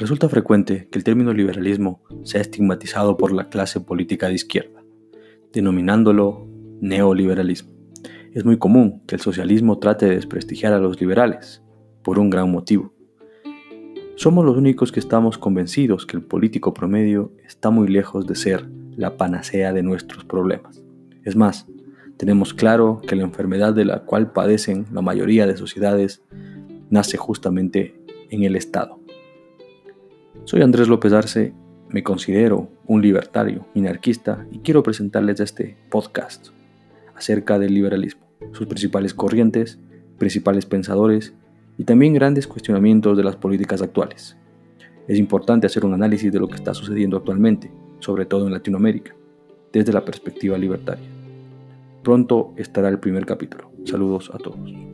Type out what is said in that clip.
Resulta frecuente que el término liberalismo sea estigmatizado por la clase política de izquierda, denominándolo neoliberalismo. Es muy común que el socialismo trate de desprestigiar a los liberales, por un gran motivo. Somos los únicos que estamos convencidos que el político promedio está muy lejos de ser la panacea de nuestros problemas. Es más, tenemos claro que la enfermedad de la cual padecen la mayoría de sociedades nace justamente en el Estado. Soy Andrés López Arce, me considero un libertario, minarquista y quiero presentarles este podcast acerca del liberalismo, sus principales corrientes, principales pensadores y también grandes cuestionamientos de las políticas actuales. Es importante hacer un análisis de lo que está sucediendo actualmente, sobre todo en Latinoamérica, desde la perspectiva libertaria. Pronto estará el primer capítulo. Saludos a todos.